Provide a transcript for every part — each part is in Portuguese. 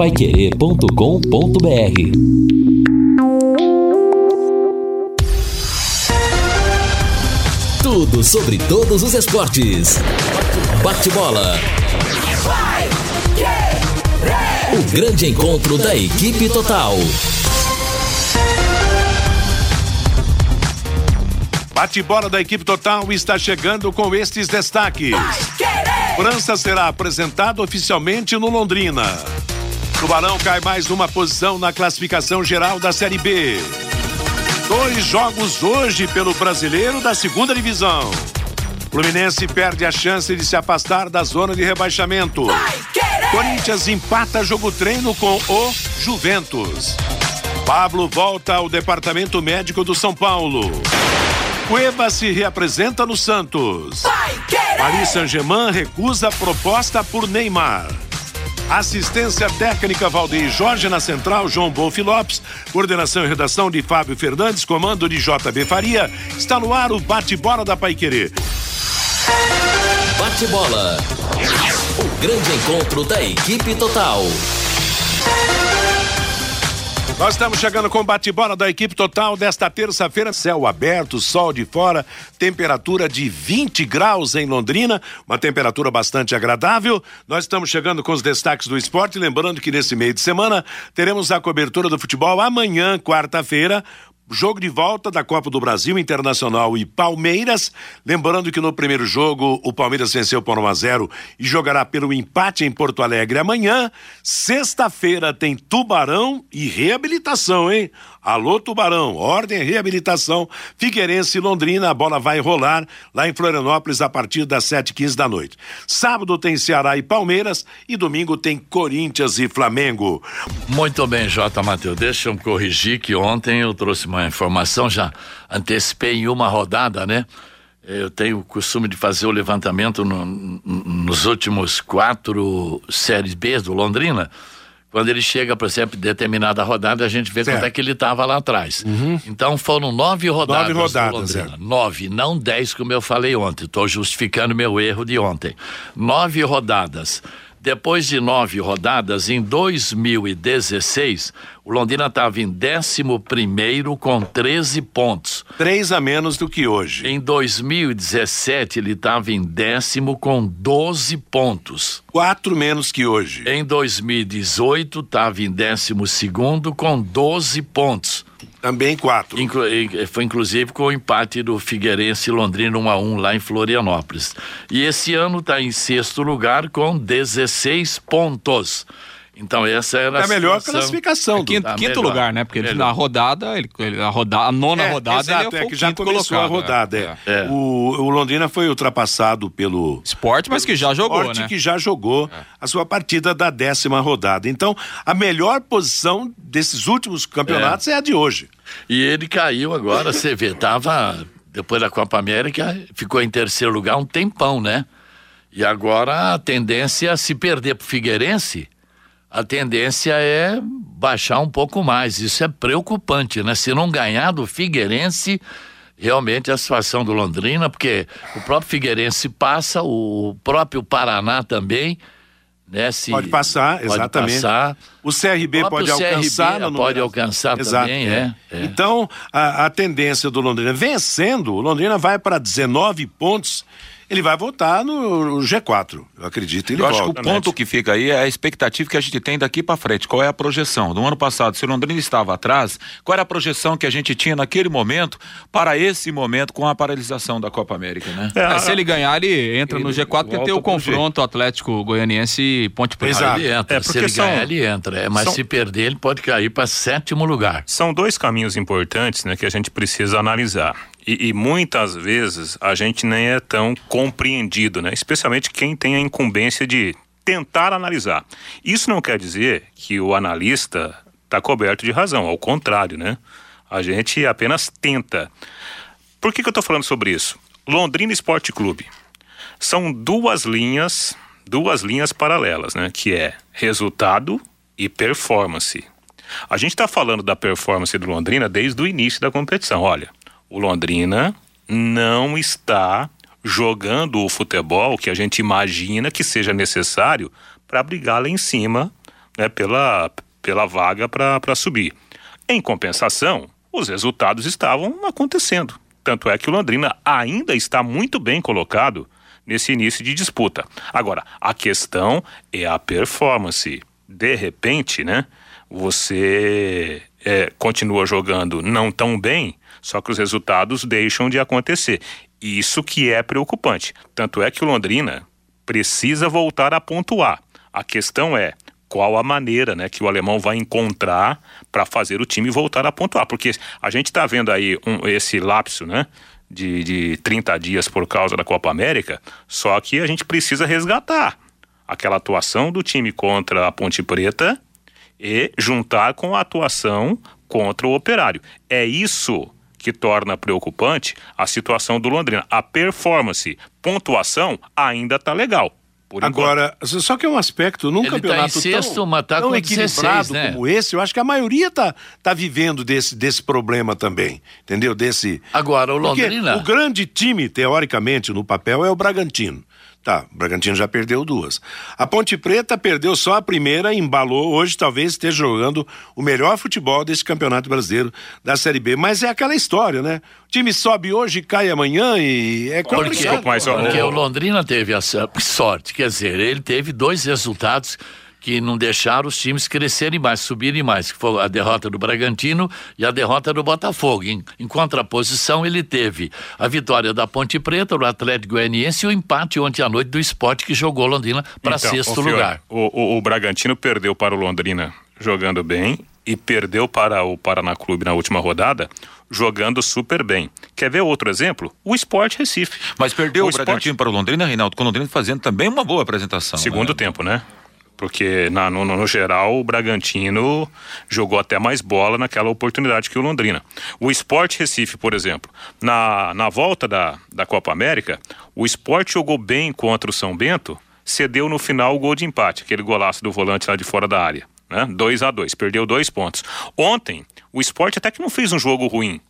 Paiquerê.com.br Tudo sobre todos os esportes. Bate-bola. O grande encontro da equipe total. Bate-bola da equipe total está chegando com estes destaques. França será apresentado oficialmente no Londrina. Tubarão cai mais uma posição na classificação geral da Série B. Dois jogos hoje pelo brasileiro da segunda divisão. Fluminense perde a chance de se afastar da zona de rebaixamento. Corinthians empata jogo treino com o Juventus. Pablo volta ao departamento médico do São Paulo. Cueva se reapresenta no Santos. Paris Saint-Germain recusa a proposta por Neymar. Assistência técnica Valdeir Jorge na central, João Bolfi Lopes. Coordenação e redação de Fábio Fernandes, comando de JB Faria. Está no ar o bate-bola da Paiquerê. Bate-bola. O grande encontro da equipe total. Nós estamos chegando com o bate-bola da equipe total desta terça-feira. Céu aberto, sol de fora, temperatura de 20 graus em Londrina, uma temperatura bastante agradável. Nós estamos chegando com os destaques do esporte. Lembrando que nesse meio de semana teremos a cobertura do futebol amanhã, quarta-feira. Jogo de volta da Copa do Brasil Internacional e Palmeiras. Lembrando que no primeiro jogo o Palmeiras venceu por 1 a 0 e jogará pelo empate em Porto Alegre amanhã. Sexta-feira tem Tubarão e reabilitação, hein? Alô Tubarão, ordem reabilitação. Figueirense e Londrina, a bola vai rolar lá em Florianópolis a partir das 7h15 da noite. Sábado tem Ceará e Palmeiras e domingo tem Corinthians e Flamengo. Muito bem, J. Matheus. Deixa eu corrigir que ontem eu trouxe uma informação, já antecipei em uma rodada, né? Eu tenho o costume de fazer o levantamento no, nos últimos quatro séries B do Londrina. Quando ele chega, por exemplo, em determinada rodada, a gente vê certo. quanto é que ele estava lá atrás. Uhum. Então foram nove rodadas. Nove rodadas, é. Nove, não dez, como eu falei ontem. Estou justificando meu erro de ontem. Nove rodadas. Depois de nove rodadas, em 2016, o Londrina estava em 11 com 13 pontos. Três a menos do que hoje. Em 2017, ele estava em décimo com 12 pontos. Quatro menos que hoje. Em 2018, estava em 12 com 12 pontos. Também quatro. Inclu foi inclusive com o empate do Figueirense Londrina 1 a 1 lá em Florianópolis. E esse ano está em sexto lugar com 16 pontos. Então essa era é a, a melhor classificação. É quinto, quinto lugar, né? Porque ele, na rodada, ele, a, rodada, a nona é, rodada, exato, ele é, que já começou colocado, a rodada. É. é. é. O, o, Londrina foi ultrapassado pelo Esporte, mas que já jogou, Esporte né? que já jogou é. a sua partida da décima rodada. Então, a melhor posição desses últimos campeonatos é, a de hoje. E ele caiu agora, você vê, tava depois da Copa América, ficou em terceiro lugar um tempão, né? E agora a tendência é se perder pro Figueirense a tendência é baixar um pouco mais. Isso é preocupante, né? Se não ganhar do Figueirense, realmente a situação do Londrina, porque o próprio Figueirense passa, o próprio Paraná também. Né, se pode passar, pode exatamente. Passar. O CRB o pode alcançar. CRB pode alcançar Exato, também, é. é. Então, a, a, tendência do Londrina, vencendo, o Londrina vai para 19 pontos ele vai voltar no, G4. Eu acredito. Ele eu volta. acho que o ponto que fica aí é a expectativa que a gente tem daqui para frente. Qual é a projeção? No ano passado, se o Londrina estava atrás, qual era a projeção que a gente tinha naquele momento para esse momento com a paralisação da Copa América, né? É, se ele ganhar, ele entra ele no G4 porque tem o confronto Atlético Goianiense e Ponte Preta. Exato. Ele entra. É se ele são... ganhar, ele entra. É, mas são... se perder, ele pode cair para sétimo lugar. São dois caminhos importantes né, que a gente precisa analisar. E, e, muitas vezes a gente nem é tão compreendido, né? Especialmente quem tem a incumbência de tentar analisar. Isso não quer dizer que o analista está coberto de razão, ao contrário, né? A gente apenas tenta. Por que, que eu estou falando sobre isso? Londrina Esporte Clube. São duas linhas, duas linhas paralelas, né? Que é resultado e performance. A gente está falando da performance do Londrina desde o início da competição. Olha, o Londrina não está jogando o futebol que a gente imagina que seja necessário para brigar lá em cima né, pela, pela vaga para subir. Em compensação, os resultados estavam acontecendo. Tanto é que o Londrina ainda está muito bem colocado nesse início de disputa. Agora, a questão é a performance. De repente, né? Você é, continua jogando não tão bem, só que os resultados deixam de acontecer. Isso que é preocupante. Tanto é que o Londrina precisa voltar a pontuar. A questão é qual a maneira né, que o alemão vai encontrar para fazer o time voltar a pontuar. Porque a gente está vendo aí um, esse lapso né, de, de 30 dias por causa da Copa América, só que a gente precisa resgatar aquela atuação do time contra a Ponte Preta e juntar com a atuação contra o Operário. É isso que torna preocupante a situação do Londrina. A performance, pontuação ainda está legal. Agora, só que é um aspecto num Ele campeonato tá em sexto, tão, mas tá tão com equilibrado 16, né? como esse, eu acho que a maioria tá, tá vivendo desse, desse problema também, entendeu? Desse. Agora, o Porque Londrina. o grande time, teoricamente, no papel, é o Bragantino. Tá, o Bragantino já perdeu duas. A Ponte Preta perdeu só a primeira, embalou. Hoje talvez esteja jogando o melhor futebol desse campeonato brasileiro da Série B. Mas é aquela história, né? O time sobe hoje, cai amanhã e é Porque, complicado. porque ó, o Londrina teve essa sorte, quer dizer, ele teve dois resultados que não deixaram os times crescerem mais, subirem mais, que foi a derrota do Bragantino e a derrota do Botafogo. Em, em contraposição, ele teve a vitória da Ponte Preta, do Atlético Goianiense e o empate ontem à noite do Esporte que jogou Londrina para Então, sexto Fiore, lugar. O, o, o Bragantino perdeu para o Londrina jogando bem e perdeu para o Paraná Clube na última rodada jogando super bem. Quer ver outro exemplo? O Sport Recife. Mas perdeu o, Sport- Bragantino para o Londrina, Reinaldo, com o Londrina fazendo também uma boa apresentação. Segundo né? tempo, né? Porque na- no, no- geral o Bragantino jogou até mais bola naquela oportunidade que o Londrina. O Sport Recife, por exemplo, na, na volta da, da Copa América, o Sport jogou bem contra o São Bento, cedeu no final o gol de empate, aquele golaço do volante lá de fora da área. Né? 2 a 2 perdeu dois pontos. Ontem, o Sport até que não fez um jogo ruim.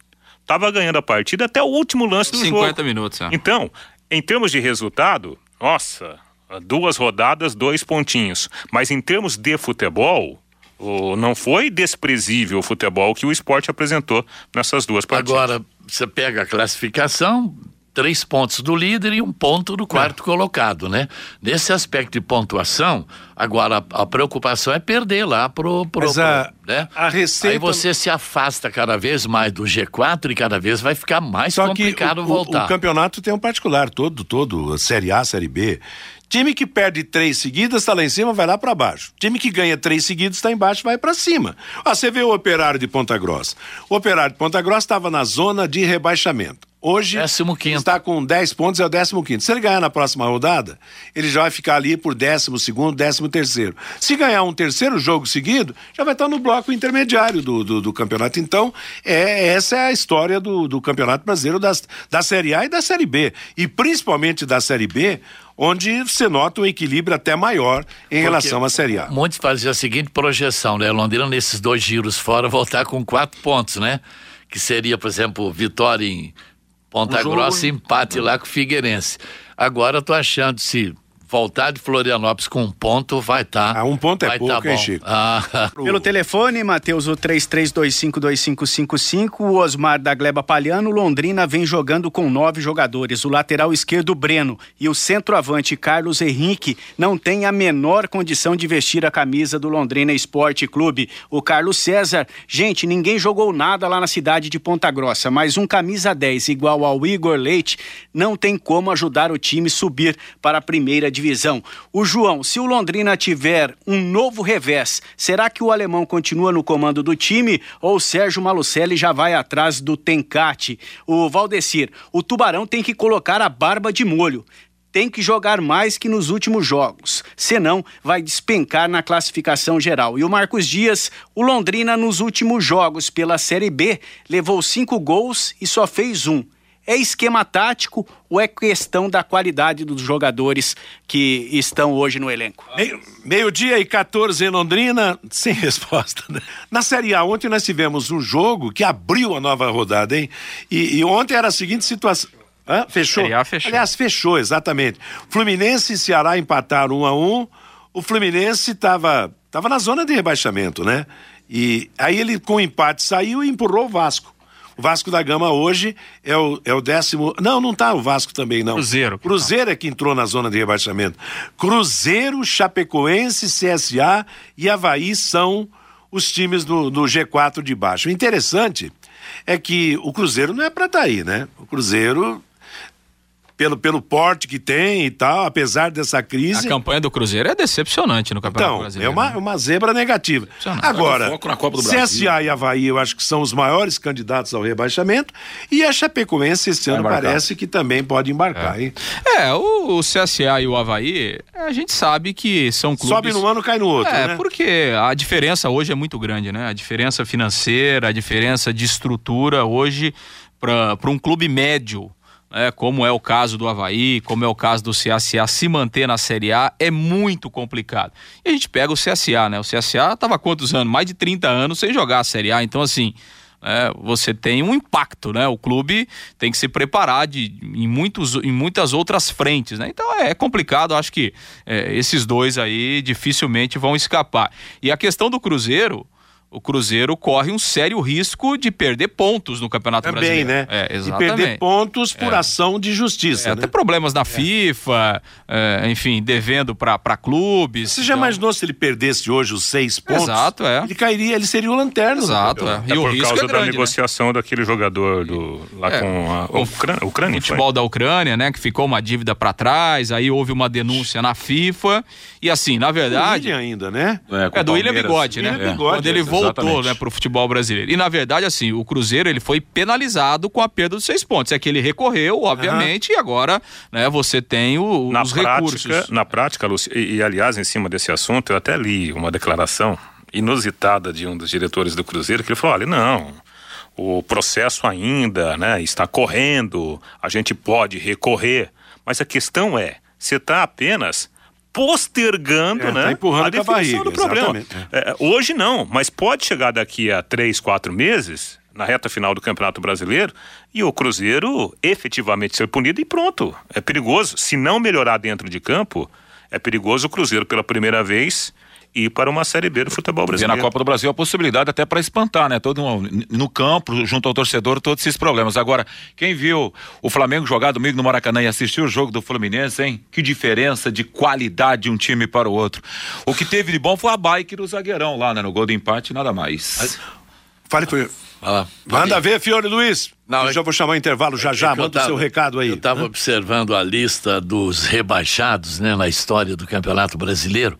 Tava ganhando a partida até o último lance do 50 jogo. minutos, é. Então, em termos de resultado, nossa, duas rodadas, dois pontinhos. Mas em termos de futebol, o- não foi desprezível o futebol que o esporte apresentou nessas duas partidas. Agora, você pega a classificação, três pontos do líder e um ponto do quarto colocado, né? Nesse aspecto de pontuação, agora a, a preocupação é perder lá pro, pro, Mas a- pro- né? a receita- Aí você se afasta cada vez mais do G4 e cada vez vai ficar mais Só que complicado o, o- voltar. o campeonato tem um particular, todo, todo, Série A, Série B. Time que perde três seguidas está lá em cima, vai lá para baixo. Time que ganha três seguidas está embaixo, vai para cima. Ah, você vê o Operário de Ponta Grossa. O Operário de Ponta Grossa estava na zona de rebaixamento. Hoje Décimo quinto. está com 10 pontos, é o 15 quinto. Se ele ganhar na próxima rodada, ele já vai ficar ali por 12 segundo, 13 terceiro. Se ganhar um terceiro jogo seguido, já vai estar no bloco intermediário do, do, do campeonato. Então, é, essa é a história do, do Campeonato Brasileiro das, da Série A e da Série B. E principalmente da Série B, onde você nota um equilíbrio até maior em relação à Série A. Muitos faziam a seguinte projeção, né? Londrina nesses dois giros fora voltar com quatro pontos, né? Que seria, por exemplo, vitória em Ponta Um Grossa empate lá com o Figueirense. Agora eu tô achando se voltar de Florianópolis com um ponto vai estar. Ah, um ponto é vai pouco, tá hein. Chico? Ah, Pelo telefone, Matheus, o 33252555, o Osmar da Gleba Palhano, Londrina vem jogando com nove jogadores. O lateral esquerdo, Breno, e o centroavante, Carlos Henrique, não tem a menor condição de vestir a camisa do Londrina Esporte Clube. O Carlos César, gente, ninguém jogou nada lá na cidade de Ponta Grossa, mas um camisa 10 igual ao Igor Leite não tem como ajudar o time subir para a primeira divisão. O João, se o Londrina tiver um novo revés, será que o alemão continua no comando do time ou o Sérgio Malucelli já vai atrás do Tencate? O Valdecir, o Tubarão tem que colocar a barba de molho. Tem que jogar mais que nos últimos jogos, senão vai despencar na classificação geral. E o Marcos Dias, o Londrina nos últimos jogos pela Série B levou cinco gols e só fez um. É esquema tático ou é questão da qualidade dos jogadores que estão hoje no elenco? Meio- Meio-dia e 14 em Londrina, sem resposta. Né? Na Série A, ontem nós tivemos um jogo que abriu a nova rodada, hein? E, e ontem era a seguinte situação. Hã? Fechou? Série A fechou. Aliás, fechou, exatamente. Fluminense e Ceará empataram um a um. o Fluminense estava tava na zona de rebaixamento, né? E aí ele, com o empate, saiu e empurrou o Vasco. O Vasco da Gama hoje é o, é o décimo. Não, não tá o Vasco também, não. Cruzeiro. Cruzeiro é que entrou na zona de rebaixamento. Cruzeiro, Chapecoense, CSA e Havaí são os times do, do G4 de baixo. O interessante é que o Cruzeiro não é para estar tá aí, né? O Cruzeiro pelo, pelo porte que tem e tal, apesar dessa crise. A campanha do Cruzeiro é decepcionante no Campeonato então, Brasileiro. É uma, né? uma zebra negativa. Agora, CSA e Havaí, eu acho que são os maiores candidatos ao rebaixamento. E a Chapecoense esse ano parece que também pode embarcar, é. hein? É, o, o, CSA e o Havaí, a gente sabe que são clubes. Sobe num ano, cai no outro. É, né? porque a diferença hoje é muito grande, né? A diferença financeira, a diferença de estrutura hoje para um clube médio né, como é o caso do Havaí, como é o caso do CSA, se manter na Série A é muito complicado. E a gente pega o CSA, né? O CSA estava quantos anos? Mais de 30 anos sem jogar a Série A. Então, assim, é, você tem um impacto, né? O clube tem que se preparar de, em, muitos, em muitas outras frentes, né? Então é, complicado, acho que é, esses dois aí dificilmente vão escapar. E a questão do Cruzeiro o Cruzeiro corre um sério risco de perder pontos no Campeonato Também, Brasileiro. né? É, exatamente. E perder pontos por é. ação de justiça. É, né? Até problemas na FIFA, é, enfim, devendo para clubes. Você então... já imaginou se ele perdesse hoje os seis pontos? Exato, é. Ele cairia, ele seria o lanterno. Exato, é. E é o por risco causa é grande, da negociação né? daquele jogador do, lá é, com a o Ucrânia. Ucrânia futebol foi? da Ucrânia, né? Que ficou uma dívida para trás, aí houve uma denúncia na FIFA. E assim, na verdade. Do William ainda, né? É, do William Bigode, né? William Bigode, Quando ele voltou, exatamente. né, pro futebol brasileiro. E na verdade, assim, o Cruzeiro ele foi penalizado com a perda dos seis pontos. É que ele recorreu, obviamente, uhum. e agora, né, você tem o, na os prática, recursos. Na prática, Lúcio, e, e aliás, em cima desse assunto, eu até li uma declaração inusitada de um dos diretores do Cruzeiro, que ele falou: olha, não. O processo ainda né, está correndo, a gente pode recorrer, mas a questão é: você está apenas postergando É, né, tá empurrando a definição barriga, do problema. exatamente, É, hoje não, mas pode chegar daqui a três, quatro meses, na reta final do Campeonato Brasileiro, e o Cruzeiro efetivamente ser punido e pronto. É perigoso. Se não melhorar dentro de campo, é perigoso o Cruzeiro pela primeira vez ir para uma Série B do futebol E brasileiro. na Copa do Brasil a possibilidade até para espantar, né? Todo um- no campo, junto ao torcedor, todos esses problemas. Agora, quem viu o Flamengo jogar domingo no Maracanã e assistiu o jogo do Fluminense, hein? Que diferença de qualidade de um time para o outro. O que teve de bom foi a bike do zagueirão lá, né? No gol do empate, nada mais. Fale. Vai lá. Manda ver, Fiore Luiz. Não, eu já vou chamar o intervalo já já. É eu Manda o seu tava- recado aí. Eu estava observando a lista dos rebaixados né, na história do Campeonato Brasileiro.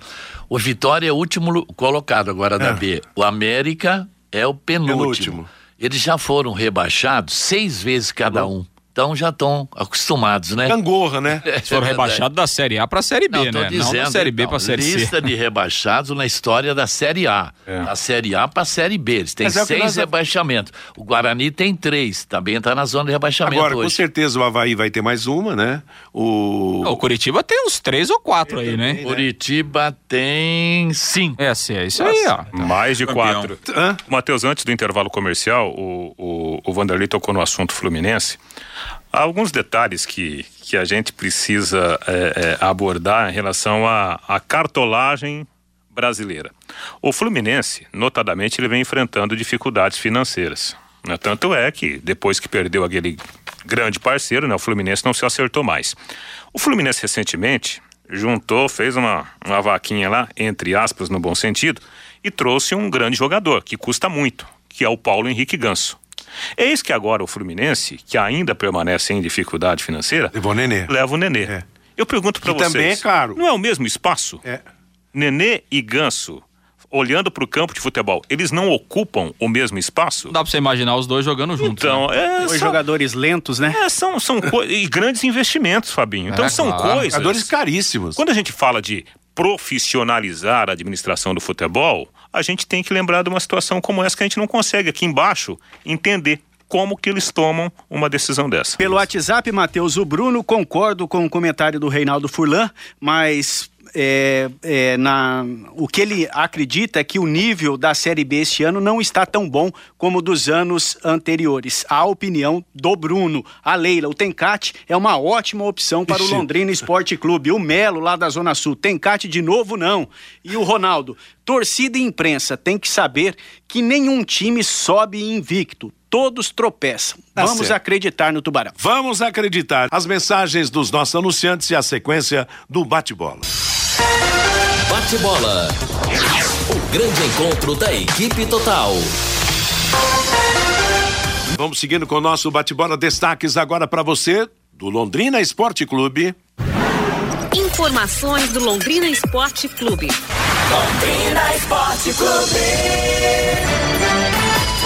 O Vitória é o último colocado agora da É. B. O América é o penúltimo. Penúltimo. Eles já foram rebaixados seis vezes cada um. Então já estão acostumados, né? Gangorra, né? Eles foram rebaixados da Série A para a Série B, Não, tô né? dizendo, não da Série B então, para a Série C. lista de rebaixados na história da Série A. Da Série A para a Série B. Eles têm é seis nós- rebaixamentos. O Guarani tem três. Também está na zona de rebaixamento Agora, com hoje. certeza o Havaí vai ter mais uma, né? O. O Curitiba tem uns três ou quatro aí, né? Curitiba tem cinco. É, assim, é isso aí, ó. Mais de Campeão. quatro. Hã? Matheus, antes do intervalo comercial, o, o, o Vanderlei tocou no assunto Fluminense. Há alguns detalhes que, que a gente precisa é, é, abordar em relação à à cartolagem brasileira. O Fluminense, notadamente, ele vem enfrentando dificuldades financeiras. né? Tanto é que, depois que perdeu aquele grande parceiro, né, o Fluminense não se acertou mais. O Fluminense, recentemente, juntou, fez uma, uma vaquinha lá, entre aspas, no bom sentido, e trouxe um grande jogador, que custa muito, que é o Paulo Henrique Ganso. Eis que agora o Fluminense, que ainda permanece em dificuldade financeira, Levou Nenê. leva o Nenê. É. Eu pergunto para vocês. também é caro. Não é o mesmo espaço? É. Nenê e Ganso, olhando para o campo de futebol, eles não ocupam o mesmo espaço? Não dá pra você imaginar os dois jogando juntos. né? Então, é, Dois são, jogadores lentos, né? é, são, são e grandes investimentos, Fabinho. Então É, são claro. coisas. Jogadores caríssimos. Quando a gente fala de profissionalizar a administração do futebol, a gente tem que lembrar de uma situação como essa que a gente não consegue aqui embaixo entender como que eles tomam uma decisão dessa. Pelo WhatsApp, Matheus, o Bruno, concordo com o comentário do Reinaldo Furlan, mas é, é, na, o que ele acredita é que o nível da Série B este ano não está tão bom como dos anos anteriores. A opinião do Bruno. A Leila, o Tencate é uma ótima opção para Ixi. o Londrina Esporte Clube. O Melo, lá da Zona Sul. Tencate de novo, não. E o Ronaldo, torcida e imprensa tem que saber que nenhum time sobe invicto todos tropeçam. Tá Vamos certo. acreditar no Tubarão. Vamos acreditar. As mensagens dos nossos anunciantes e a sequência do bate-bola. Bate-bola. O grande encontro da equipe total. Vamos seguindo com o nosso bate-bola. Destaques agora para você do Londrina Esporte Clube. Informações do Londrina Esporte Clube. Londrina Esporte Clube.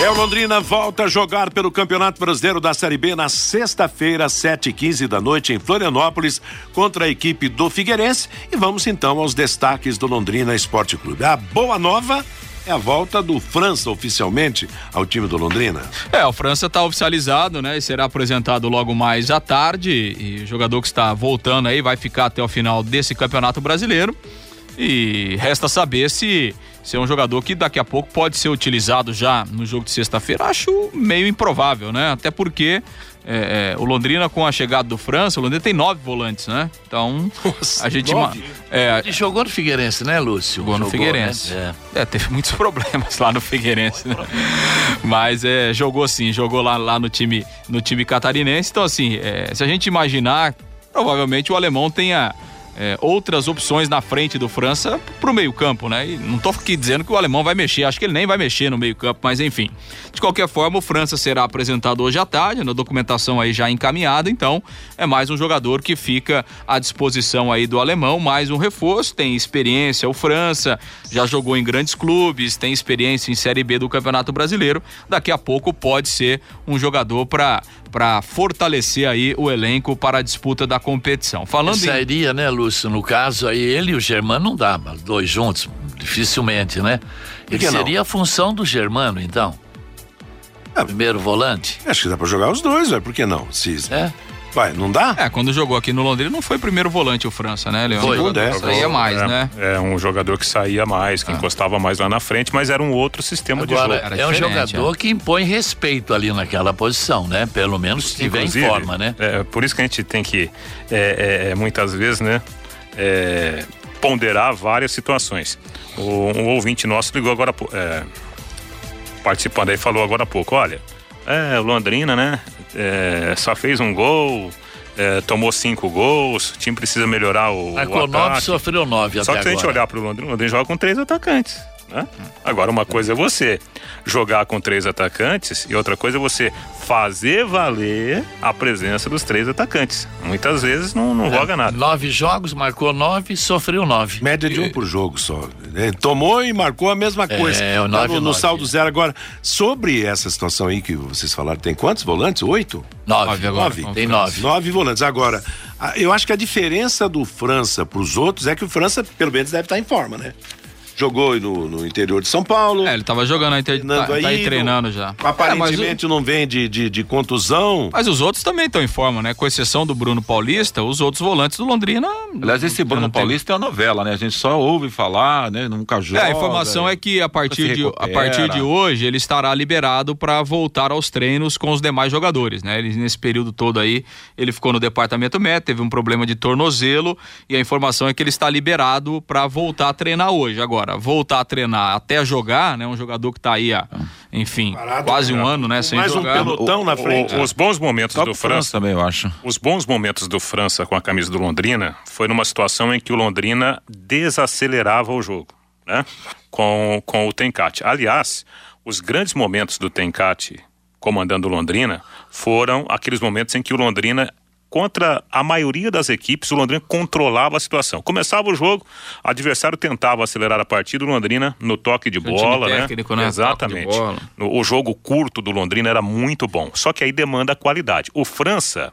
É o Londrina volta a jogar pelo Campeonato Brasileiro da Série B na sexta-feira, 7 e 15 da noite, em Florianópolis, contra a equipe do Figueirense. E vamos então aos destaques do Londrina Esporte Clube. A boa nova é a volta do França oficialmente ao time do Londrina. É, o França está oficializado, né? E será apresentado logo mais à tarde. E o jogador que está voltando aí vai ficar até o final desse campeonato brasileiro. E resta saber se, se é um jogador que daqui a pouco pode ser utilizado já no jogo de sexta-feira. Acho meio improvável, né? Até porque é, é, o Londrina, com a chegada do França, o Londrina tem nove volantes, né? Então, Nossa, a gente. É, Ele jogou no Figueirense, né, Lúcio? Jogou, jogou no Figueirense. Né? É. é. teve muitos problemas lá no Figueirense, né? Mas é, jogou sim, jogou lá, lá no, time, no time catarinense. Então, assim, é, se a gente imaginar, provavelmente o alemão tenha é, outras opções na frente do França para o meio-campo, né? E não estou aqui dizendo que o alemão vai mexer, acho que ele nem vai mexer no meio-campo, mas enfim. De qualquer forma, o França será apresentado hoje à tarde, na documentação aí já encaminhada, então é mais um jogador que fica à disposição aí do alemão, mais um reforço, tem experiência, o França já jogou em grandes clubes, tem experiência em Série B do Campeonato Brasileiro, daqui a pouco pode ser um jogador para para fortalecer aí o elenco para a disputa da competição. Falando Seria, em... né, Lúcio, no caso aí ele e o Germano não dá, mas dois juntos, dificilmente, né? Ele seria a função do Germano, então? É. Primeiro volante? Acho que dá para jogar os dois, velho, por que não? Se... É? Vai, não dá? É, quando jogou aqui no Londrina não foi primeiro volante o França, né, Leão? Foi, é. saía mais, é, né? É, um jogador que saía mais, que ah. encostava mais lá na frente, mas era um outro sistema Agora, de jogo. É um jogador é. que impõe respeito ali naquela posição, né? Pelo menos se tiver em forma, né? É, por isso que a gente tem que, é, é muitas vezes, né? ponderar várias situações. O, um ouvinte nosso ligou agora, participando aí, falou agora há pouco, olha, é, o Londrina, né? É, só fez um gol, é, tomou cinco gols, o time precisa melhorar o. Marcou nove, sofreu nove. Só que se a gente olhar para o Londrina, o Londrina joga com três atacantes. Né? Agora, uma coisa é você jogar com três atacantes e outra coisa é você fazer valer a presença dos três atacantes. Muitas vezes não, não é, joga nada. Nove jogos, marcou nove, sofreu nove. Média de um por jogo só. É, tomou e marcou a mesma é, coisa. É, o nove, no, no nove. saldo zero. Agora, sobre essa situação aí que vocês falaram, tem quantos volantes? Oito? Nove, nove agora. Nove. Tem nove. Nove volantes. Agora, eu acho que a diferença do França para os outros é que o França, pelo menos, deve estar em forma, né? Jogou no, no, interior de São Paulo. É, ele tava jogando aí, tá, tá aí treinando já. Aparentemente é, o... não vem de, de, de, contusão. Mas os outros também estão em forma, né? Com exceção do Bruno Paulista, os outros volantes do Londrina. Aliás, esse Bruno Paulista tem... é uma novela, né? A gente só ouve falar, né? Nunca joga. É, a informação é que a partir, de, a partir de hoje ele estará liberado para voltar aos treinos com os demais jogadores, né? Ele, nesse período todo aí, ele ficou no departamento médico, teve um problema de tornozelo e a informação é que ele está liberado para voltar a treinar hoje. Agora, agora voltar a treinar até jogar, né? Um jogador que está aí há, enfim, Parado, quase um ano, né? Sem mais jogar. um pelotão na frente. O, o, os bons momentos Top do França, também, eu acho. Os bons momentos do França com a camisa do Londrina foi numa situação em que o Londrina desacelerava o jogo, né? Com, com o Tencate. Aliás, os grandes momentos do Tencate comandando o Londrina foram aqueles momentos em que o Londrina contra a maioria das equipes, o Londrina controlava a situação. Começava o jogo, o adversário tentava acelerar a partida, o Londrina no toque de bola, né? Técnico, né? Exatamente. Bola. O jogo curto do Londrina era muito bom. Só que aí demanda qualidade. O França,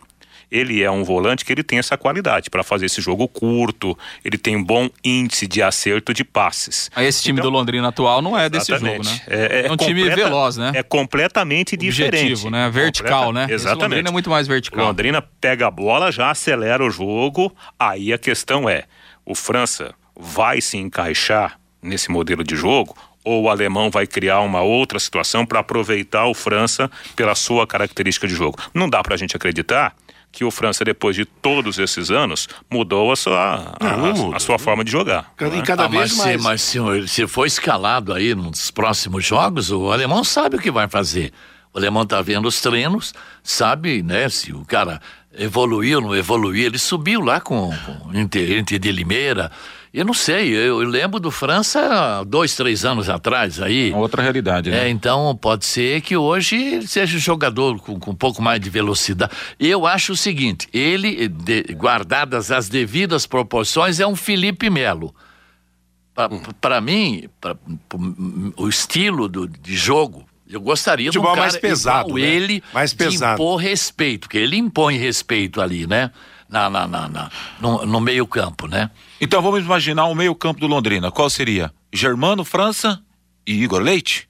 ele é um volante que ele tem essa qualidade para fazer esse jogo curto, ele tem um bom índice de acerto de passes. Aí esse time então, do Londrina atual não é desse jogo, né? É, é, é um time veloz, né? É completamente Objetivo, diferente. né? Vertical, Completa, né? Exatamente. Esse Londrina é muito mais vertical. Londrina pega a bola, já acelera o jogo, aí a questão é, o França vai se encaixar nesse modelo de jogo ou o alemão vai criar uma outra situação para aproveitar o França pela sua característica de jogo. Não dá para a gente acreditar que o França, depois de todos esses anos, mudou a sua, a, Não, a, a sua forma de jogar. Cada, né? cada Ah, mas vez se, mais. mas se, se for escalado aí nos próximos jogos, o alemão sabe o que vai fazer. O alemão tá vendo os treinos, sabe, né, se o cara evoluiu, não evoluiu. Ele subiu lá com, com Inter, Inter de Limeira. Eu não sei, eu, eu lembro do França dois, três anos atrás aí. Uma outra realidade, né? É, então pode ser que hoje ele seja um jogador com, com um pouco mais de velocidade. Eu acho o seguinte: ele, de- guardadas as devidas proporções, é um Felipe Melo. Para mim, pra- pra- o estilo do, de jogo, eu gostaria de um Futebol cara mais pesado, igual né? ele Mais de pesado. impor respeito, porque ele impõe respeito ali, né? Na, na, na, na- no, no meio campo, né? Então vamos imaginar o meio-campo do Londrina. Qual seria? Germano, França e Igor Leite?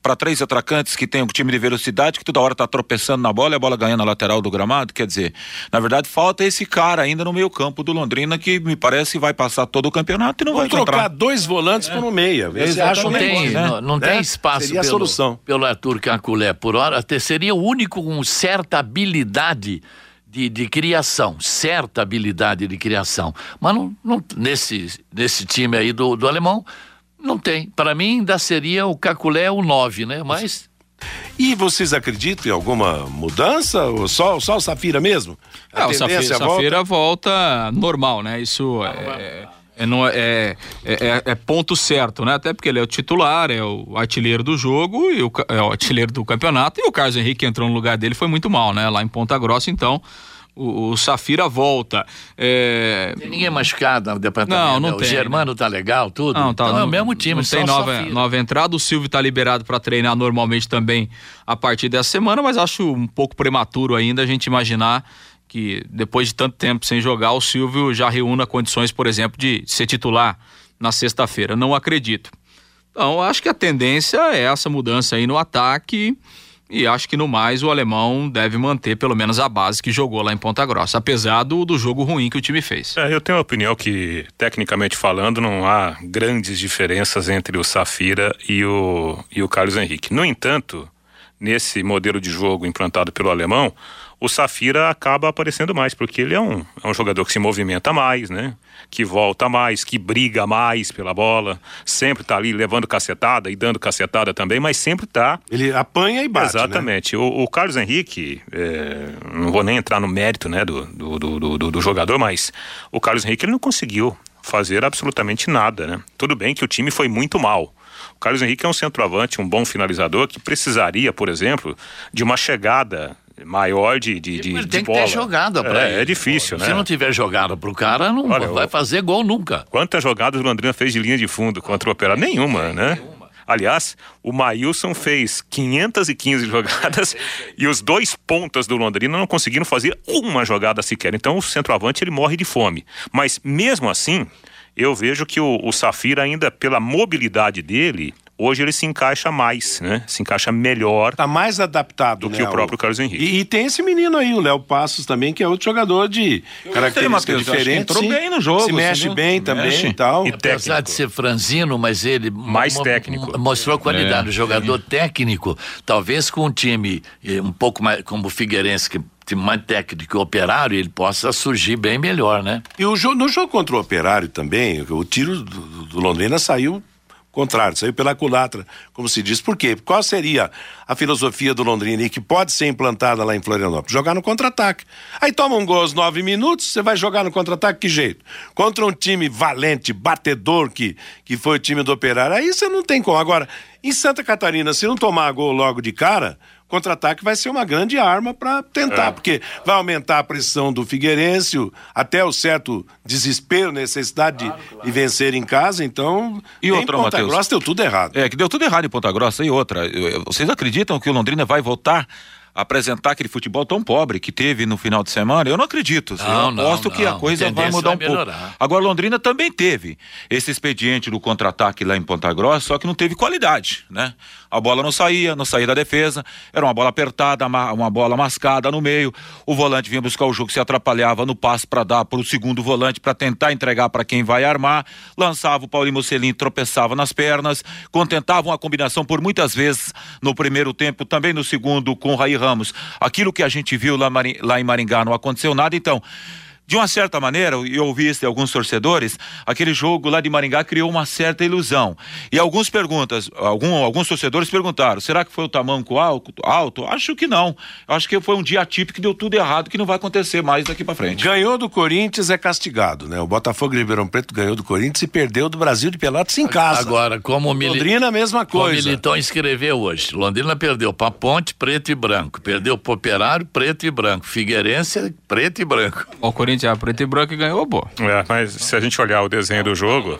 Para três atacantes que tem um time de velocidade que toda hora tá tropeçando na bola e a bola ganhando na lateral do gramado. Quer dizer, na verdade, falta esse cara ainda no meio-campo do Londrina que me parece vai passar todo o campeonato e não Vamos vai encontrar. trocar dois volantes por um meia. Vê se acha um Exatamente. negócio, tem, né? não, não Né? tem espaço Seria a pelo, solução. pelo Arthur Caculé por hora, até seria o único com certa habilidade de, de criação, certa habilidade de criação. Mas não, não- nesse, nesse time aí do, do alemão, não tem. Para mim, ainda seria o Caculé o 9, né? Mas E vocês acreditam em alguma mudança? Ou só, só o Safira mesmo? A É, o Safira, tendência volta? Safira volta normal, né? Isso é, é, não é, é, é- é ponto certo, né? Até porque ele é o titular, é o artilheiro do jogo, e o, é o artilheiro do campeonato, e o Carlos Henrique que entrou no lugar dele foi muito mal, né? Lá em Ponta Grossa, então o, o Safira volta. É, tem ninguém machucado no departamento. Não, não né? tem, O Germano tá legal, tudo. Não, tá, então é não- o mesmo time, Não tem nova, Safira. nova entrada. O Silvio tá liberado para treinar normalmente também a partir dessa semana, mas acho um pouco prematuro ainda a gente imaginar que depois de tanto tempo sem jogar, o Silvio já reúna condições, por exemplo, de ser titular na sexta-feira. Não acredito. Então, acho que a tendência é essa mudança aí no ataque. E acho que no mais o alemão deve manter pelo menos a base que jogou lá em Ponta Grossa, apesar do, do jogo ruim que o time fez. É, eu tenho a opinião que, tecnicamente falando, não há grandes diferenças entre o Safira e o, e o Carlos Henrique. No entanto, nesse modelo de jogo implantado pelo alemão, o Safira acaba aparecendo mais, porque ele é um, é um jogador que se movimenta mais, né? Que volta mais, que briga mais pela bola, sempre tá ali levando cacetada e dando cacetada também, mas sempre tá Ele apanha e bate, né? Exatamente. O, o Carlos Henrique, é, não vou nem entrar no mérito né, do, do, do, do- do jogador, mas o Carlos Henrique ele não conseguiu fazer absolutamente nada. Né? Tudo bem que o time foi muito mal. O Carlos Henrique é um centroavante, um bom finalizador que precisaria, por exemplo, de uma chegada maior de, de, de, Ele de tem que bola. ter jogada pra é, ele. é difícil, né? Se não tiver jogada pro cara, não Olha, vai fazer gol nunca. Quantas jogadas o Londrina fez de linha de fundo contra o Operário? Nenhuma, né? Aliás, o Maílson fez 515 jogadas e os dois pontas do Londrina não conseguiram fazer uma jogada sequer. Então o centroavante ele morre de fome. Mas mesmo assim, eu vejo que o, o Safira ainda pela mobilidade dele, hoje ele se encaixa mais, né? Se encaixa melhor Tá mais adaptado do né, que o próprio Carlos Henrique. E, e tem esse menino aí, o Léo Passos também, que é outro jogador de eu acho que diferentes. entrou sim. bem no jogo, Se mexe assim, né? bem Se também mexe. e tal. E Apesar técnico. de ser franzino, mas ele Mais técnico. mo- mostrou qualidade. É. O jogador técnico, talvez com um time eh, um pouco mais como o Figueirense, que mais técnico que o operário, ele possa surgir bem melhor, né? E o jogo, no jogo contra o Operário também, o tiro do, do Londrina saiu contrário, saiu pela culatra, como se diz. Por quê? Qual seria a filosofia do Londrina e que pode ser implantada lá em Florianópolis? Jogar no contra-ataque. Aí toma um gol aos nove minutos, você vai jogar no contra-ataque, que jeito? Contra um time valente, batedor, que, que foi o time do Operário, aí você não tem como. Agora, em Santa Catarina, se não tomar gol logo de cara, contra-ataque vai ser uma grande arma para tentar, porque vai aumentar a pressão do Figueirense, até o certo desespero, necessidade de, de vencer em casa, então E em outra, Ponta Matheus? Grossa deu tudo errado. É, que deu tudo errado em Ponta Grossa. E outra, vocês acreditam que o Londrina vai voltar apresentar aquele futebol tão pobre que teve no final de semana, eu não acredito. Não, eu não, aposto que a não. coisa A vai tendência mudar vai um pouco. Agora, Londrina também teve esse expediente do contra-ataque lá em Ponta Grossa, só que não teve qualidade, né? A bola não saía, não saía da defesa, era uma bola apertada, uma bola mascada no meio. O volante vinha buscar o jogo, se atrapalhava no passe para dar para o segundo volante para tentar entregar para quem vai armar. Lançava o Paulinho Mocelin, tropeçava nas pernas, contentava uma combinação por muitas vezes no primeiro tempo, também no segundo com o Raí Ramos. Aquilo que a gente viu lá, lá em Maringá não aconteceu nada, então. De uma certa maneira, e eu ouvi isso de alguns torcedores, aquele jogo lá de Maringá criou uma certa ilusão. E alguns perguntas, algum, alguns torcedores perguntaram: será que foi o tamanco alto? alto? Acho que não. Acho que foi um dia atípico que deu tudo errado, que não vai acontecer mais daqui para frente. Ganhou do Corinthians é castigado, né? O Botafogo de Ribeirão Preto ganhou do Corinthians e perdeu do Brasil de Pelotas em casa. Agora, como o Mili... Londrina, a mesma Como o coisa. Militão escreveu hoje. Londrina perdeu para Ponte, preto e branco. Perdeu para Operário, preto e branco. Figueirense, preto e branco. O Corinthians é preto e branco e ganhou, pô. É, mas se a gente olhar o desenho do jogo,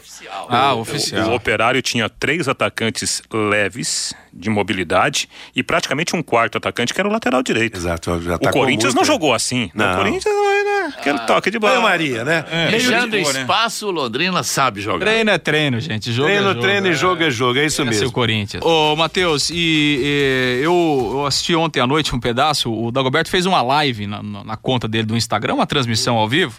Ah, o oficial. Operário tinha três atacantes leves de mobilidade e praticamente um quarto atacante que era o lateral direito. Exato. já O Corinthians muito, não né? jogou assim. Não. O Corinthians não é, né? Aquele toque de bola. Maria, né? De Deixando boa, né? espaço, Londrina sabe jogar. Treino é treino, gente. Jogo é Treino, jogo. treino e jogo é jogo, é isso Esse é o mesmo. Corinthians. Ô, Matheus, e, e, eu, eu assisti ontem à noite um pedaço, o Dagoberto fez uma live na, na- na conta dele do Instagram, uma transmissão ao vivo,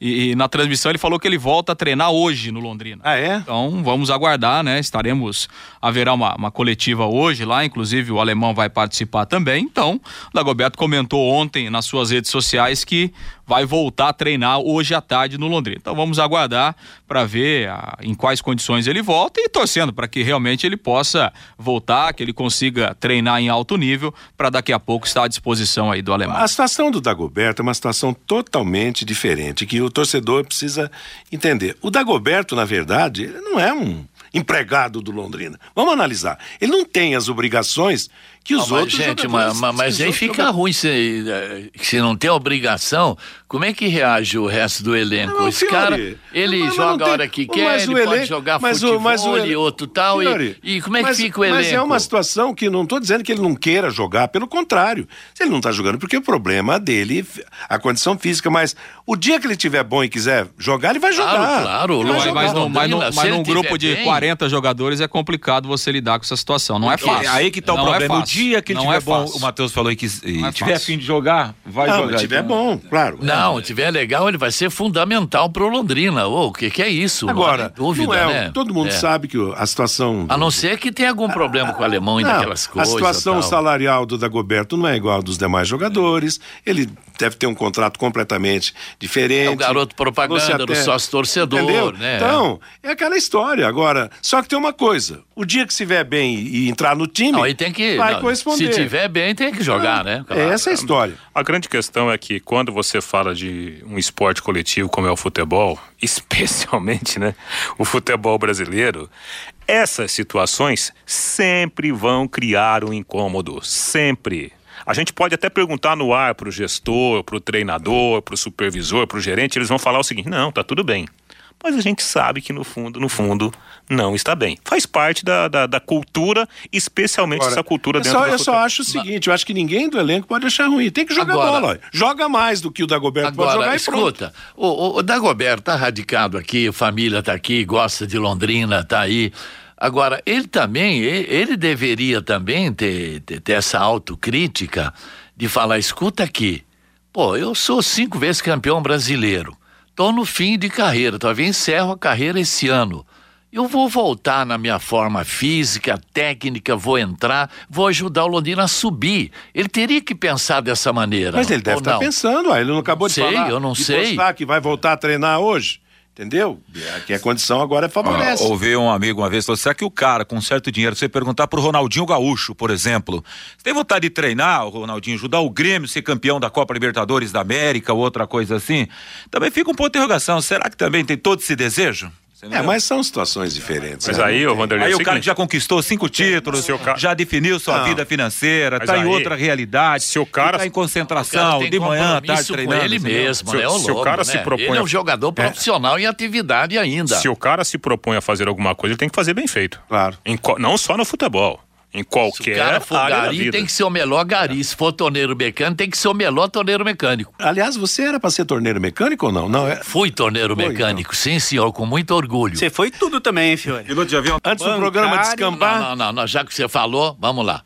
e, e na transmissão ele falou que ele volta a treinar hoje no Londrina. Ah, é? Então vamos aguardar, né? Estaremos. Haverá uma, uma coletiva hoje lá, inclusive o alemão vai participar também. Então, o Dagoberto comentou ontem nas suas redes sociais que vai voltar a treinar hoje à tarde no Londrina. Então vamos aguardar para ver ah, em quais condições ele volta e torcendo para que realmente ele possa voltar, que ele consiga treinar em alto nível para daqui a pouco estar à disposição aí do alemão. A situação do Dagoberto é uma situação totalmente diferente, que o torcedor precisa entender. O Dagoberto, na verdade, ele não é um empregado do Londrina. Vamos analisar. Ele não tem as obrigações que os Não, mas, outros gente, jogadores- mas, mas- mas aí fica jogadores- ruim se, eh, se não tem obrigação. Como é que reage o resto do elenco? Não, Esse Fiore, cara, ele mas- mas joga não a hora que mas quer, o ele pode elenco- jogar mas o- futebol mas o e ele- outro tal. e- E, como é que mas- fica o elenco? Mas é uma situação que não estou dizendo que ele não queira jogar, pelo contrário. Se ele não está jogando, porque o problema dele, a condição física, mas o dia que ele tiver bom e quiser jogar, ele vai Claro, jogar. claro, Ele vai lógico, jogar. Mas, mas, mas num grupo de bem- 40 jogadores é complicado você lidar com essa situação. Não é fácil. É aí que tá o Não problema. É o fácil. dia que ele Não tiver é bom, fácil. o Matheus falou aí que e Não é tiver fácil. fim de jogar, vai Não, jogar. mas tiver então. bom, claro. Não, tiver legal, ele vai ser fundamental pro Londrina. O que, que é isso? Agora, não dúvida, não é, né? todo mundo É. sabe que a situação. A não ser que tenha algum problema com o alemão e daquelas coisas. A situação tal. salarial do Dagoberto não é igual dos demais jogadores. Ele deve ter um contrato completamente diferente. É o garoto propaganda Você do sócio torcedor, Entendeu? né? Então, é aquela história. Agora, só que tem uma coisa: o dia que estiver bem e entrar no time, Não, aí tem que. vai não, corresponder. Se tiver bem, tem que jogar, né? É essa a história. A grande questão é que quando você fala de um esporte coletivo como é o futebol, especialmente, né, o futebol brasileiro, essas situações sempre vão criar um incômodo, sempre. A gente pode até perguntar no ar pro gestor, pro treinador, pro supervisor, pro gerente, eles vão falar o seguinte: "Não, tá tudo bem". Mas a gente sabe que no fundo, no fundo, não está bem. Faz parte da, da, da cultura, especialmente Agora, essa cultura dentro só, do eu só acho o seguinte: eu acho que ninguém do elenco pode achar ruim. Tem que jogar Agora- bola. Joga mais do que o Dagoberto pode Agora, jogar e pronto. escuta, o, o, o Dagoberto tá radicado aqui, família tá aqui, gosta de Londrina, tá aí. Agora, ele também, ele, ele deveria também ter, ter, ter essa autocrítica de falar, escuta aqui, pô, eu sou cinco vezes campeão brasileiro, tô no fim de carreira, talvez encerro a carreira esse ano. Eu vou voltar na minha forma física, técnica, vou entrar, vou ajudar o Londrina a subir. Ele teria que pensar dessa maneira. Mas ele deve estar não? pensando, ele não acabou de Sei, falar. eu não sei. que vai voltar a treinar hoje. Entendeu? É que a condição agora favorece. Ah, ouvi um amigo uma vez falou: será que o cara com certo dinheiro, você perguntar pro Ronaldinho Gaúcho, por exemplo, você tem vontade de treinar o Ronaldinho, ajudar o Grêmio a ser campeão da Copa Libertadores da América ou outra coisa assim? Também fica um ponto de interrogação. Será que também tem todo esse desejo? É, mas são situações diferentes. Mas né? aí, ô Vanderlei, Aí é o cara que já conquistou cinco títulos, Se o ca- já definiu sua Não. vida financeira, Mas tá em outra realidade, se o cara- tá em cara concentração, de manhã, tarde com treinando. ele entendeu? mesmo, Se o- né? O se o cara né? se propõe Ele é um jogador profissional em atividade ainda. se o cara se propõe a fazer alguma coisa, ele tem que fazer bem feito. Claro. Em não só no futebol. Em Se o qualquer cara for área da gari, vida. tem que ser o melhor gari. Se for torneiro mecânico, tem que ser o melhor torneiro mecânico. Aliás, você era para ser torneiro mecânico ou não? Não, é. Fui torneiro Foi, mecânico, sim, senhor, com muito orgulho. Você foi tudo também, hein, Fiore? Piloto de avião. Antes do programa Não, descambar. não, não, não, já que você falou, vamos lá.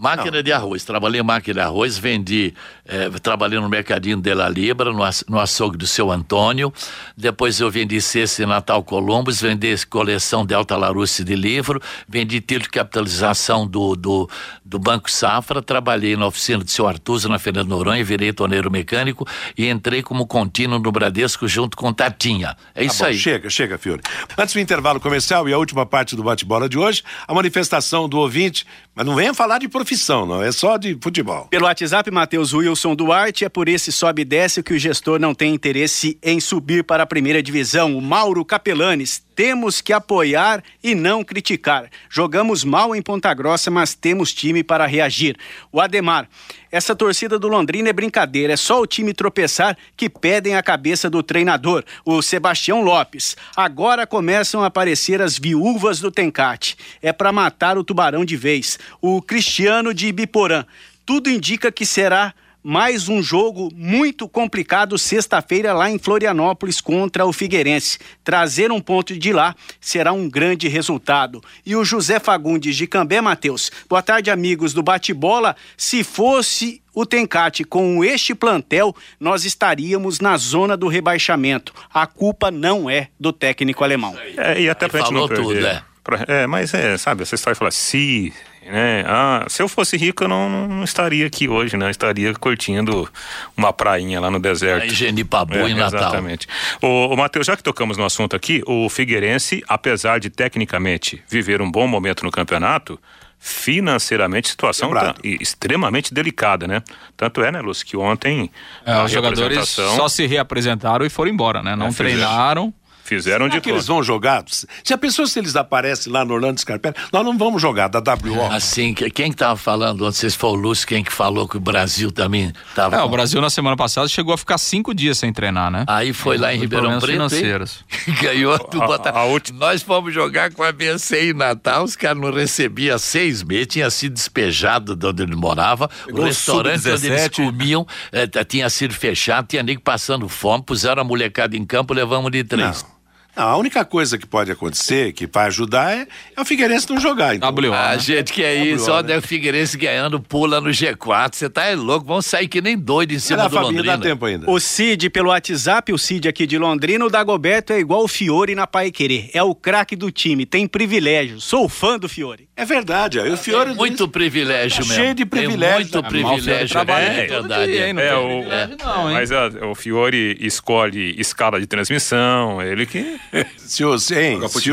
Máquina de arroz, trabalhei em máquina de arroz, vendi, eh, trabalhei no mercadinho de La Libra, no, aç- no açougue do seu Antônio, depois eu vendi cesta em Natal Columbus, vendi coleção Delta Larousse de livro, vendi título de capitalização do, do, do Banco Safra, trabalhei na oficina do seu Artuso, na Fernando Noronha, virei torneiro mecânico e entrei como contínuo no Bradesco junto com Tatinha. É isso Tá bom, aí. Chega, chega, Fiore. Antes do intervalo comercial e a última parte do bate-bola de hoje, a manifestação do ouvinte, mas não venha falar de profissão, não, é só de futebol. Pelo WhatsApp, Matheus Wilson Duarte, é por esse sobe e desce que o gestor não tem interesse em subir para a primeira divisão. O Mauro Capelanes, temos que apoiar e não criticar. Jogamos mal em Ponta Grossa, mas temos time para reagir. O Ademar, essa torcida do Londrina é brincadeira, é só o time tropeçar que pedem a cabeça do treinador, o Sebastião Lopes. Agora começam a aparecer as viúvas do Tencate. É para matar o tubarão de vez. O Cristiano de Ibiporã. Tudo indica que será mais um jogo muito complicado sexta-feira lá em Florianópolis contra o Figueirense. Trazer um ponto de lá será um grande resultado. E o José Fagundes de Cambé, Matheus. Boa tarde, amigos do Bate-Bola. Se fosse o Tencate com este plantel, nós estaríamos na zona do rebaixamento. A culpa não é do técnico alemão. É, e até pra gente não tudo, é. É, mas é, sabe, essa história de falar se, né? Ah, se eu fosse rico, eu não, não estaria aqui hoje, né? Eu estaria curtindo uma prainha lá no deserto. Pabu É, em Natal. Exatamente. O, Matheus, já que tocamos no assunto aqui, o Figueirense, apesar de tecnicamente viver um bom momento no campeonato, financeiramente a situação tá e- extremamente delicada, né? Tanto é, né, Lúcio, que ontem É, os jogadores só se reapresentaram e foram embora, né? Não É, fizeram. treinaram. Fizeram de Será que eles tudo. vão jogar? Já pensou se eles aparecem lá no Orlando Scarpelli? Nós não vamos jogar da WO. Assim, que- quem que tava falando, não sei se foi o Lúcio, quem que falou que o Brasil também tava... É, o Brasil na semana passada chegou a ficar cinco dias sem treinar, né? Aí foi lá em Ribeirão Preto, financeiros. ganhou do A- Botafogo. a Nós fomos jogar com a BC em Natal, os caras não recebiam há seis meses, tinha sido despejado de onde ele morava, Pegou o restaurante onde eles sub-17. comiam eh, tinha sido fechado, tinha nego passando fome, puseram a molecada em campo, levamos de três. Não. Não, a única coisa que pode acontecer, que vai ajudar, é, é o Figueirense não jogar. Então. WO, Ah, né? gente, que é isso, olha o Figueirense ganhando, pula no G4, você tá é louco, vamos sair que nem doido em cima Olha, do Fabinho, Londrina. dá tempo ainda. O Cid pelo WhatsApp, o Cid aqui de Londrina, o Dagoberto é igual o Fiore na Pai Querer. É o craque do time, tem privilégio. Sou fã do Fiore. É verdade, o Fiore... Muito privilégio Tá mesmo. cheio de Tem privilégio. muito privilégio, trabalha é verdade. É, tem o, privilégio não, hein? mas a- o Fiore escolhe escala de transmissão, ele que Se, o, se,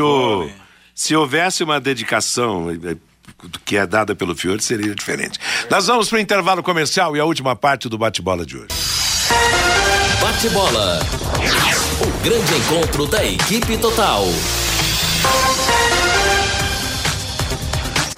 o- se houvesse uma dedicação eh, que é dada pelo Fiore, seria diferente. Nós vamos para o intervalo comercial e a última parte do bate-bola de hoje. Bate-bola. O grande encontro da equipe total.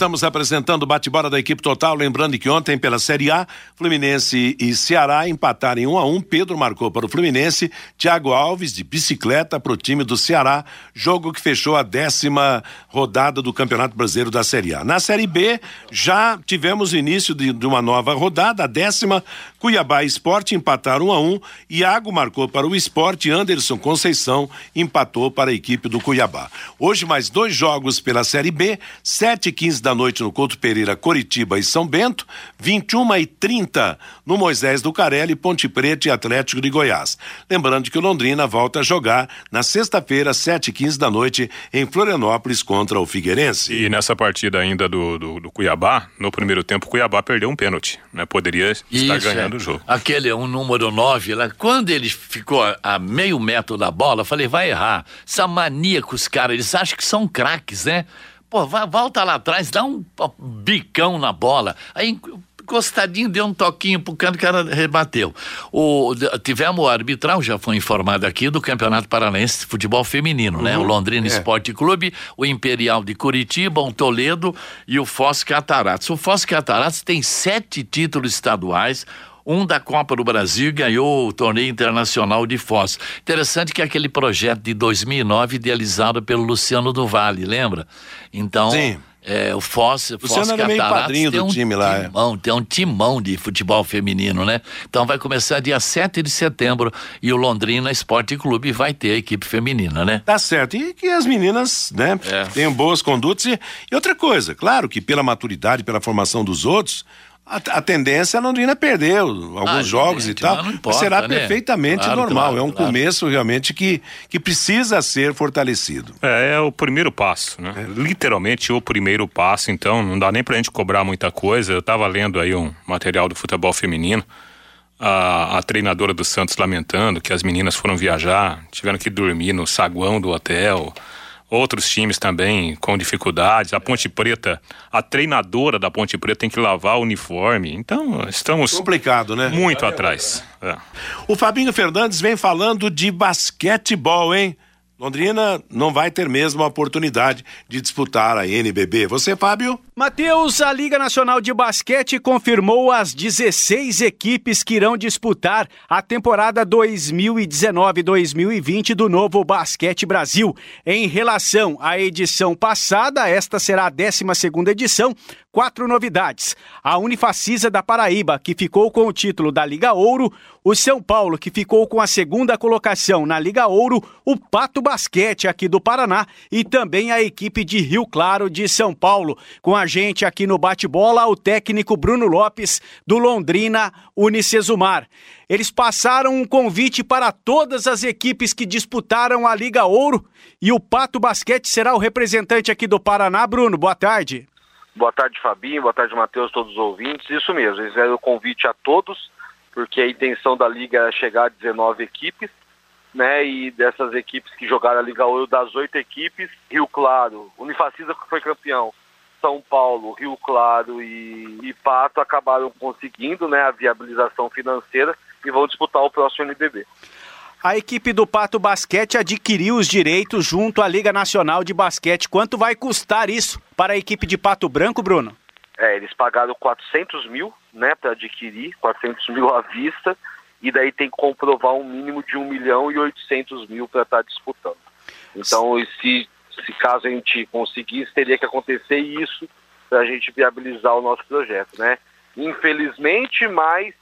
Estamos apresentando o bate-bola da equipe total. Lembrando que ontem, pela Série A, Fluminense e Ceará empataram em 1 a 1 Pedro marcou para o Fluminense, Thiago Alves de bicicleta para o time do Ceará. Jogo que fechou a décima rodada do Campeonato Brasileiro da Série A. Na Série B, já tivemos o início de, de uma nova rodada, a décima. Cuiabá Esporte empataram 1 a 1 Iago marcou para o Esporte, Anderson Conceição empatou para a equipe do Cuiabá. Hoje, mais dois jogos pela Série B, 7 e 15 da noite no Couto Pereira, Coritiba e São Bento, 21 e 30 no Moisés do Carelli, Ponte Preta e Atlético de Goiás. Lembrando que o Londrina volta a jogar na sexta-feira, 7 e 15 da noite, em Florianópolis contra o Figueirense. E nessa partida ainda do, do, do Cuiabá, no primeiro tempo, o Cuiabá perdeu um pênalti, né? Poderia estar Isso, ganhando é. o jogo. Aquele é um número 9 lá. Quando ele ficou a, a meio metro da bola, eu falei, vai errar. Essa mania com os caras, eles acham que são craques, né? Pô, vai, volta lá atrás, dá um bicão na bola. Aí encostadinho, deu um toquinho pro canto, o cara rebateu. O, tivemos o arbitral, já foi informado aqui, do Campeonato Paranaense de Futebol Feminino, né? O Londrina Esporte Clube, o Imperial de Curitiba, o Toledo e o Foz Cataratas. O Foz Cataratas tem sete títulos estaduais, um da Copa do Brasil e ganhou o torneio internacional de Foz. Interessante que é aquele projeto de 2009 idealizado pelo Luciano do Vale, lembra? Então, Sim. É, o Foz, Foz Luciano é meio Cataratas padrinho do um time lá, é. timão, tem um timão de futebol feminino, né? Então vai começar dia 7 de setembro e o Londrina Esporte Clube vai ter a equipe feminina, né? Tá certo. E que as meninas, né, É. tenham boas condutas. E, e outra coisa, claro que pela maturidade, pela formação dos outros, a, a tendência é a Londrina perder alguns Ah, jogos e tal. importa, será né? perfeitamente Claro, normal. claro, é um claro. começo realmente que, que precisa ser fortalecido. É, é o primeiro passo, né? Literalmente o primeiro passo, então não dá nem pra gente cobrar muita coisa. Eu tava lendo aí um material do futebol feminino, a, a treinadora do Santos lamentando que as meninas foram viajar, tiveram que dormir no saguão do hotel. Outros times também com dificuldades. A Ponte Preta, a treinadora da Ponte Preta tem que lavar o uniforme. Então, estamos Complicado, né? muito atrás. É. O Fabinho Fernandes vem falando de basquetebol, hein? Londrina não vai ter mesmo a oportunidade de disputar a NBB. Você, Fábio? Matheus, a Liga Nacional de Basquete confirmou as 16 equipes que irão disputar a temporada 2019-2020 do novo Basquete Brasil. Em relação à edição passada, esta será a 12ª edição. Quatro novidades. A Unifacisa da Paraíba, que ficou com o título da Liga Ouro, o São Paulo, que ficou com a segunda colocação na Liga Ouro, o Pato Basquete aqui do Paraná e também a equipe de Rio Claro de São Paulo. Com a gente aqui no bate-bola, o técnico Bruno Lopes, do Londrina Unicesumar. Eles passaram um convite para todas as equipes que disputaram a Liga Ouro e o Pato Basquete será o representante aqui do Paraná. Bruno, boa tarde. Boa tarde, Fabinho. Boa tarde, Matheus, todos os ouvintes. Isso mesmo, eles fizeram o convite a todos, porque a intenção da Liga era chegar a 19 equipes, né? E dessas equipes que jogaram a Liga Ouro, das oito equipes, Rio Claro, Unifacisa que foi campeão, São Paulo, Rio Claro e, e Pato acabaram conseguindo né, a viabilização financeira e vão disputar o próximo NBB. A equipe do Pato Basquete adquiriu os direitos junto à Liga Nacional de Basquete. Quanto vai custar isso para a equipe de Pato Branco, Bruno? É, eles pagaram 400 mil, né, para adquirir, 400 mil à vista, e daí tem que comprovar um mínimo de 1 milhão e 800 mil para estar disputando. Então, se, se caso a gente conseguisse, teria que acontecer isso para a gente viabilizar o nosso projeto, né? Infelizmente, mas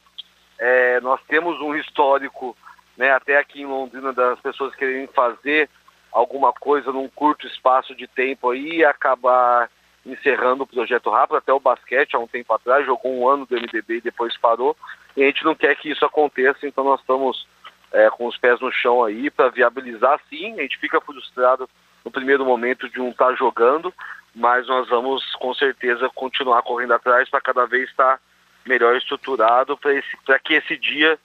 é, nós temos um histórico, né, até aqui em Londrina, das pessoas quererem fazer alguma coisa num curto espaço de tempo aí e acabar encerrando o projeto rápido, até o basquete há um tempo atrás, jogou um ano do MDB e depois parou, e a gente não quer que isso aconteça, então nós estamos é, com os pés no chão aí para viabilizar sim, a gente fica frustrado no primeiro momento de um estar jogando, mas nós vamos com certeza continuar correndo atrás para cada vez estar melhor estruturado para que esse dia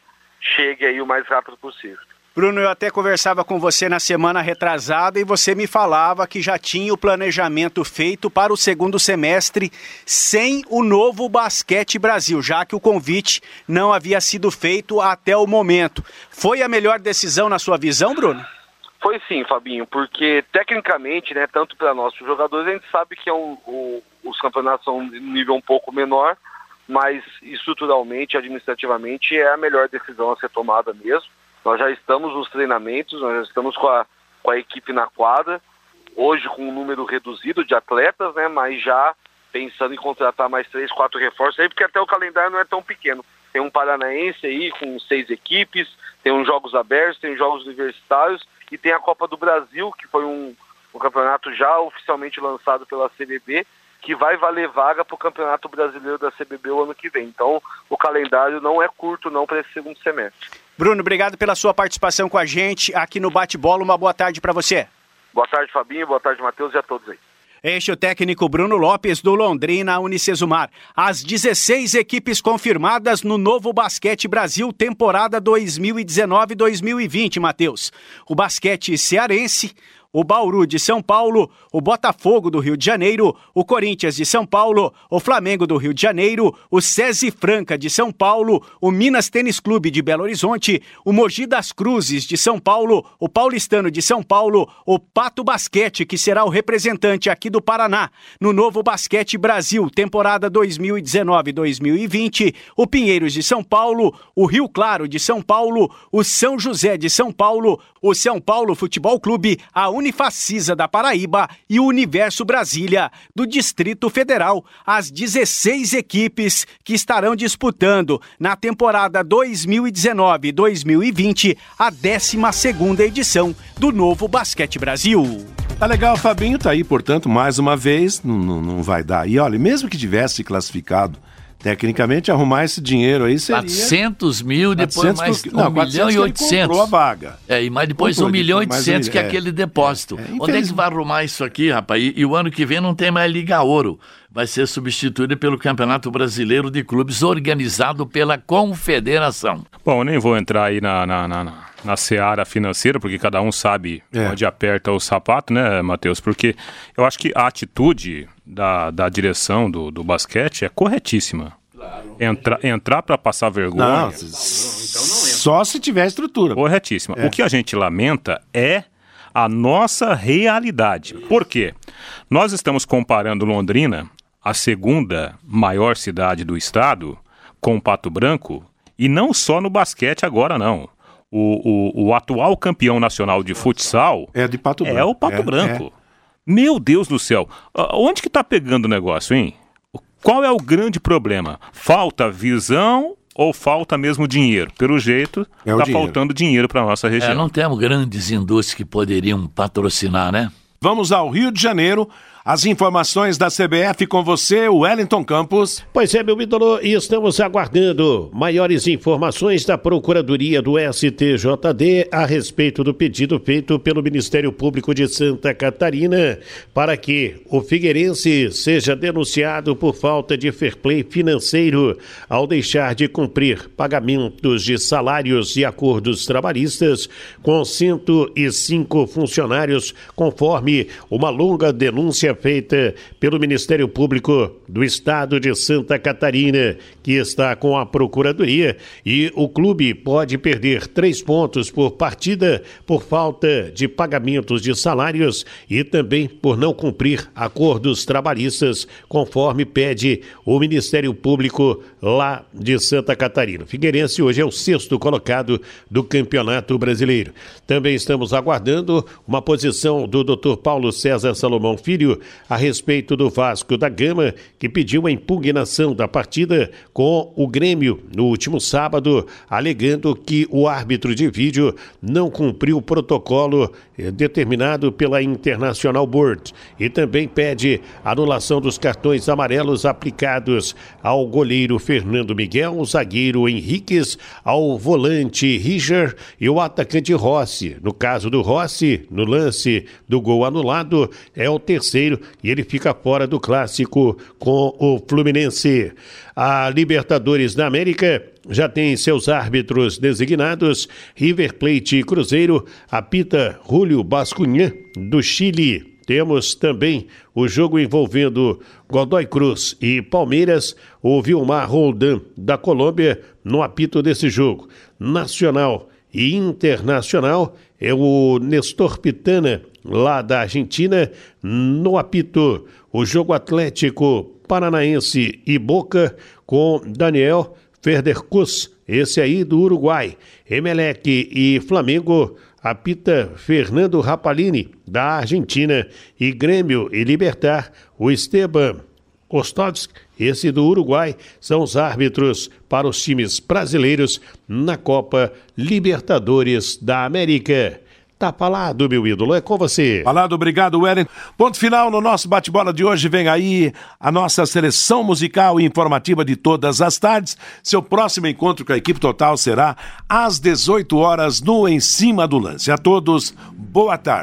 chegue aí o mais rápido possível. Bruno, eu até conversava com você na semana retrasada e você me falava que já tinha o planejamento feito para o segundo semestre sem o novo Basquete Brasil, já que o convite não havia sido feito até o momento. Foi a melhor decisão na sua visão, Bruno? Foi sim, Fabinho, porque tecnicamente, né, tanto para nós jogadores, a gente sabe que é um, o, os campeonatos são de nível um pouco menor, mas estruturalmente, administrativamente, é a melhor decisão a ser tomada mesmo. Nós já estamos nos treinamentos, nós já estamos com a, com a equipe na quadra, hoje com um número reduzido de atletas, né, mas já pensando em contratar mais três, quatro reforços aí, porque até o calendário não é tão pequeno. Tem um paranaense aí com seis equipes, tem uns jogos abertos, tem jogos universitários e tem a Copa do Brasil, que foi um, um campeonato já oficialmente lançado pela CBB, que vai valer vaga para o Campeonato Brasileiro da CBB o ano que vem. Então, o calendário não é curto não para esse segundo semestre. Bruno, obrigado pela sua participação com a gente aqui no Bate-Bola. Uma boa tarde para você. Boa tarde, Fabinho. Boa tarde, Matheus e a todos aí. Este é o técnico Bruno Lopes do Londrina Unicesumar. As 16 equipes confirmadas no novo Basquete Brasil temporada 2019-2020, Matheus. O basquete cearense, o Bauru de São Paulo, o Botafogo do Rio de Janeiro, o Corinthians de São Paulo, o Flamengo do Rio de Janeiro, o SESI Franca de São Paulo, o Minas Tênis Clube de Belo Horizonte, o Mogi das Cruzes de São Paulo, o Paulistano de São Paulo, o Pato Basquete, que será o representante aqui do Paraná no novo Basquete Brasil, temporada 2019-2020, o Pinheiros de São Paulo, o Rio Claro de São Paulo, o São José de São Paulo, o São Paulo Futebol Clube, a Unifacisa da Paraíba e o Universo Brasília do Distrito Federal, as 16 equipes que estarão disputando na temporada 2019-2020 a 12ª edição do Novo Basquete Brasil. Tá legal, Fabinho tá aí, portanto, mais uma vez, não, não, não vai dar. E olha, mesmo que tivesse classificado, tecnicamente arrumar esse dinheiro aí seria 400 mil, depois 400 mais 1 não, milhão 400 e que ele 800. comprou a vaga. É, e mais depois Comprou, 1 milhão e mais 800 um- que é é. aquele depósito. É, Onde é que vai arrumar isso aqui, rapaz? E, e o ano que vem não tem mais Liga Ouro. Vai ser substituído pelo Campeonato Brasileiro de Clubes, organizado pela Confederação. Bom, eu nem vou entrar aí na, na, na, na- na seara financeira, porque cada um sabe É. onde aperta o sapato, né, Matheus? Porque eu acho que a atitude da, da direção do, do basquete é corretíssima. Entra, entrar para passar vergonha. Não, só se tiver estrutura. Corretíssima. É. O que a gente lamenta é a nossa realidade. Por quê? Nós estamos comparando Londrina, a segunda maior cidade do estado, com Pato Branco, e não só no basquete agora, não. O, o, o atual campeão nacional de futsal É de Pato Branco. é o Pato É, Branco. Meu Deus do céu. Ah, Onde que tá pegando o negócio, hein? Qual é o grande problema? Falta visão ou falta mesmo dinheiro? Pelo jeito, É o tá dinheiro. faltando dinheiro para nossa região. É, não temos grandes indústrias que poderiam patrocinar, né? Vamos ao Rio de Janeiro. As informações da CBF com você, Wellington Campos. Pois é, meu ídolo, e estamos aguardando maiores informações da Procuradoria do STJD a respeito do pedido feito pelo Ministério Público de Santa Catarina para que o Figueirense seja denunciado por falta de fair play financeiro ao deixar de cumprir pagamentos de salários e acordos trabalhistas com 105 funcionários, conforme uma longa denúncia feita pelo Ministério Público do Estado de Santa Catarina, que está com a Procuradoria, e o clube pode perder três pontos por partida por falta de pagamentos de salários e também por não cumprir acordos trabalhistas, conforme pede o Ministério Público lá de Santa Catarina. Figueirense hoje é o sexto colocado do Campeonato Brasileiro. Também estamos aguardando uma posição do Dr. Paulo César Salomão Filho a respeito do Vasco da Gama, que pediu a impugnação da partida com o Grêmio no último sábado, alegando que o árbitro de vídeo não cumpriu o protocolo determinado pela International Board e também pede anulação dos cartões amarelos aplicados ao goleiro Fernando Miguel, o zagueiro Henriques, ao volante Richard e o atacante Rossi. No caso do Rossi, no lance do gol anulado, é o terceiro e ele fica fora do clássico com o Fluminense. A Libertadores da América já tem seus árbitros designados. River Plate e Cruzeiro apita Julio Bascunhã, do Chile. Temos também o jogo envolvendo Godoy Cruz e Palmeiras, o Vilmar Roldan, da Colômbia, no apito desse jogo. Nacional e Internacional é o Nestor Pitana, lá da Argentina, no apito. O jogo Atlético Paranaense e Boca com Daniel Ferdercus, esse aí do Uruguai. Emelec e Flamengo apita Fernando Rapalini, da Argentina. E Grêmio e Libertar, o Esteban Ostodsk, esse do Uruguai, são os árbitros para os times brasileiros na Copa Libertadores da América. Tá falado, meu ídolo, é com você. Falado, obrigado, Wellington. Ponto final no nosso bate-bola de hoje. Vem aí a nossa seleção musical e informativa de todas as tardes. Seu próximo encontro com a equipe total será às 18 horas no Em Cima do Lance. A todos, boa tarde.